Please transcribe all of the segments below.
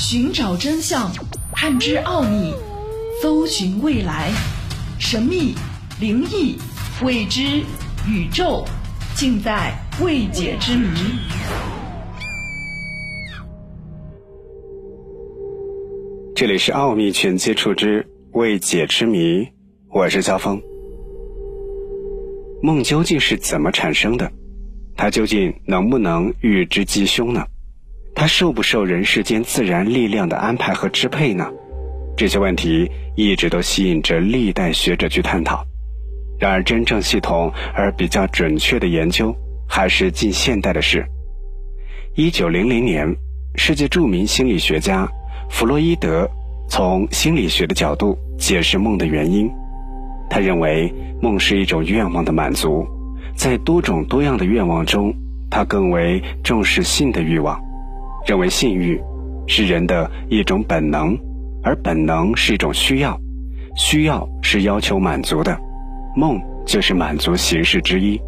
寻找真相，探知奥秘，搜寻未来，神秘、灵异、未知、宇宙，尽在未解之谜。这里是《奥秘全接触之未解之谜》，我是肖峰。梦究竟是怎么产生的？它究竟能不能预知吉凶呢？它受不受人世间自然力量的安排和支配呢？这些问题一直都吸引着历代学者去探讨。然而，真正系统而比较准确的研究，还是近现代的事。一九零零年，世界著名心理学家。弗洛伊德从心理学的角度解释梦的原因，他认为梦是一种愿望的满足，在多种多样的愿望中，他更为重视性的欲望，认为性欲是人的一种本能，而本能是一种需要，需要是要求满足的，梦就是满足形式之一。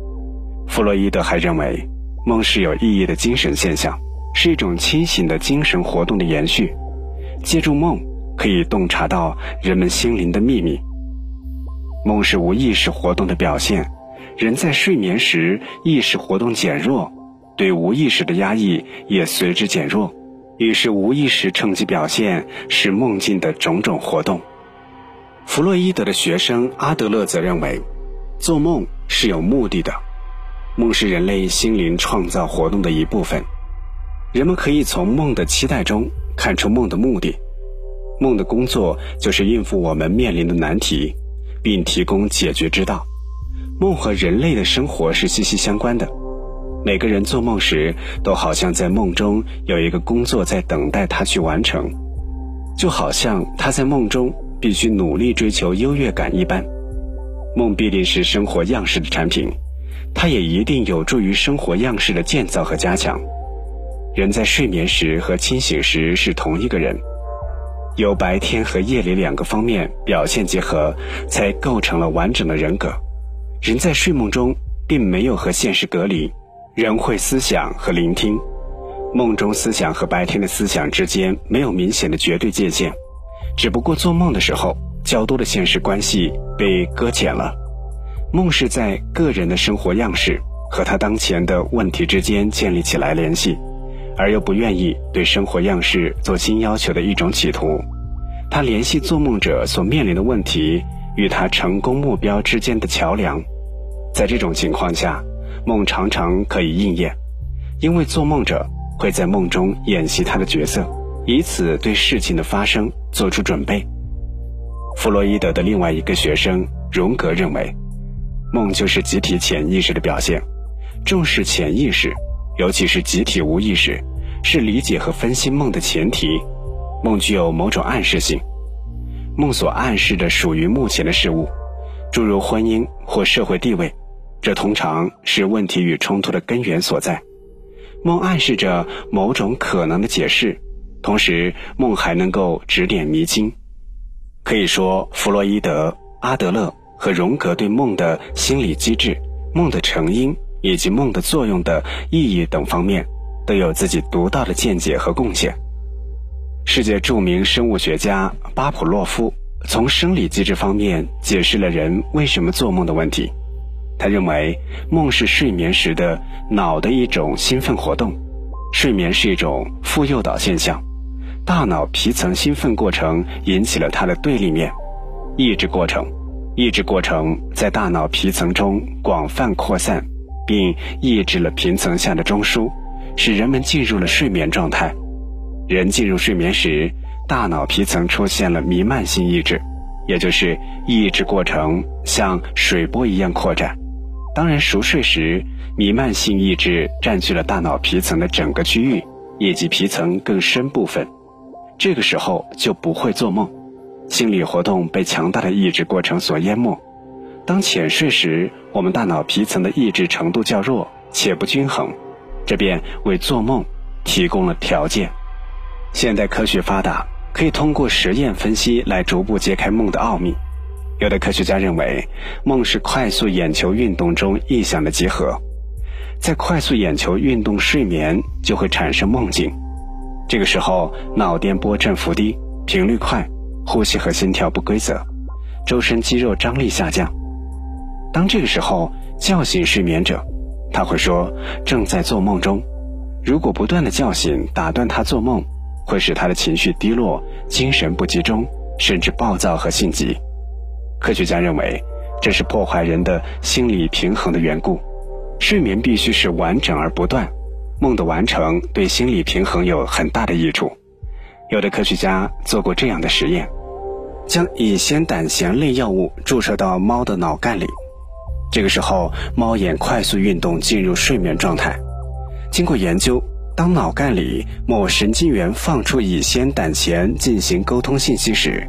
弗洛伊德还认为，梦是有意义的精神现象，是一种清醒的精神活动的延续。借助梦，可以洞察到人们心灵的秘密。梦是无意识活动的表现，人在睡眠时意识活动减弱，对无意识的压抑也随之减弱，于是无意识趁机表现是梦境的种种活动。弗洛伊德的学生阿德勒则认为，做梦是有目的的，梦是人类心灵创造活动的一部分，人们可以从梦的期待中。看出梦的目的，梦的工作就是应付我们面临的难题，并提供解决之道。梦和人类的生活是息息相关的。每个人做梦时，都好像在梦中有一个工作在等待他去完成，就好像他在梦中必须努力追求优越感一般。梦必定是生活样式的产品，它也一定有助于生活样式的建造和加强。人在睡眠时和清醒时是同一个人，由白天和夜里两个方面表现结合，才构成了完整的人格。人在睡梦中并没有和现实隔离，人会思想和聆听。梦中思想和白天的思想之间没有明显的绝对界限，只不过做梦的时候，较多的现实关系被搁浅了。梦是在个人的生活样式和他当前的问题之间建立起来联系。而又不愿意对生活样式做新要求的一种企图，他联系做梦者所面临的问题与他成功目标之间的桥梁。在这种情况下，梦常常可以应验，因为做梦者会在梦中演习他的角色，以此对事情的发生做出准备。弗洛伊德的另外一个学生荣格认为，梦就是集体潜意识的表现，重视潜意识。尤其是集体无意识，是理解和分析梦的前提。梦具有某种暗示性，梦所暗示的属于目前的事物，诸如婚姻或社会地位，这通常是问题与冲突的根源所在。梦暗示着某种可能的解释，同时梦还能够指点迷津。可以说，弗洛伊德、阿德勒和荣格对梦的心理机制、梦的成因。以及梦的作用的意义等方面，都有自己独到的见解和贡献。世界著名生物学家巴甫洛夫从生理机制方面解释了人为什么做梦的问题。他认为，梦是睡眠时的脑的一种兴奋活动。睡眠是一种负诱导现象，大脑皮层兴奋过程引起了它的对立面——抑制过程。抑制过程在大脑皮层中广泛扩散。并抑制了皮层下的中枢，使人们进入了睡眠状态。人进入睡眠时，大脑皮层出现了弥漫性抑制，也就是抑制过程像水波一样扩展。当然熟睡时，弥漫性抑制占据了大脑皮层的整个区域以及皮层更深部分，这个时候就不会做梦，心理活动被强大的抑制过程所淹没。当浅睡时，我们大脑皮层的抑制程度较弱且不均衡，这便为做梦提供了条件。现代科学发达，可以通过实验分析来逐步揭开梦的奥秘。有的科学家认为，梦是快速眼球运动中意象的集合，在快速眼球运动睡眠就会产生梦境。这个时候脑电波振幅低，频率快，呼吸和心跳不规则，周身肌肉张力下降。当这个时候叫醒睡眠者，他会说正在做梦中。如果不断的叫醒打断他做梦，会使他的情绪低落、精神不集中，甚至暴躁和性急。科学家认为，这是破坏人的心理平衡的缘故。睡眠必须是完整而不断，梦的完成对心理平衡有很大的益处。有的科学家做过这样的实验，将乙酰胆碱类药物注射到猫的脑干里，这个时候猫眼快速运动，进入睡眠状态。经过研究，当脑干里某神经元放出乙酰胆碱进行沟通信息时，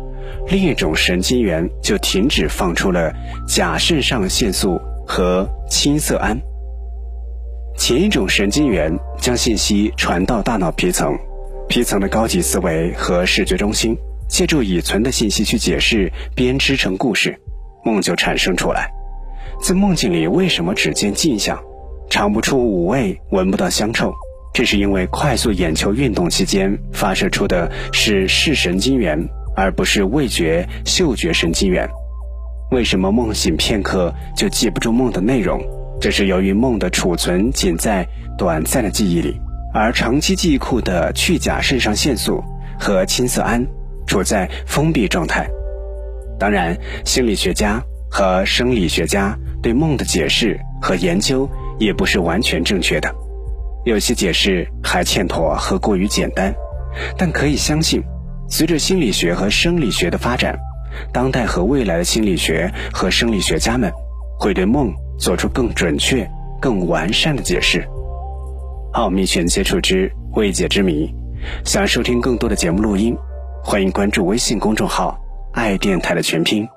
另一种神经元就停止放出了甲肾上腺素和青色胺。前一种神经元将信息传到大脑皮层，皮层的高级思维和视觉中心借助已存的信息去解释、编织成故事，梦就产生出来。在梦境里，为什么只见镜像？尝不出五味，闻不到香臭，这是因为快速眼球运动期间发射出的是视神经元，而不是味觉、嗅觉神经元。为什么梦醒片刻就记不住梦的内容？这是由于梦的储存仅在短暂的记忆里，而长期记忆库的去甲肾上腺素和青色胺处在封闭状态。当然，心理学家和生理学家对梦的解释和研究。也不是完全正确的，有些解释还欠妥和过于简单，但可以相信，随着心理学和生理学的发展，当代和未来的心理学和生理学家们会对梦做出更准确、更完善的解释。奥秘全接触之未解之谜，想收听更多的节目录音，欢迎关注微信公众号“爱电台”的全拼。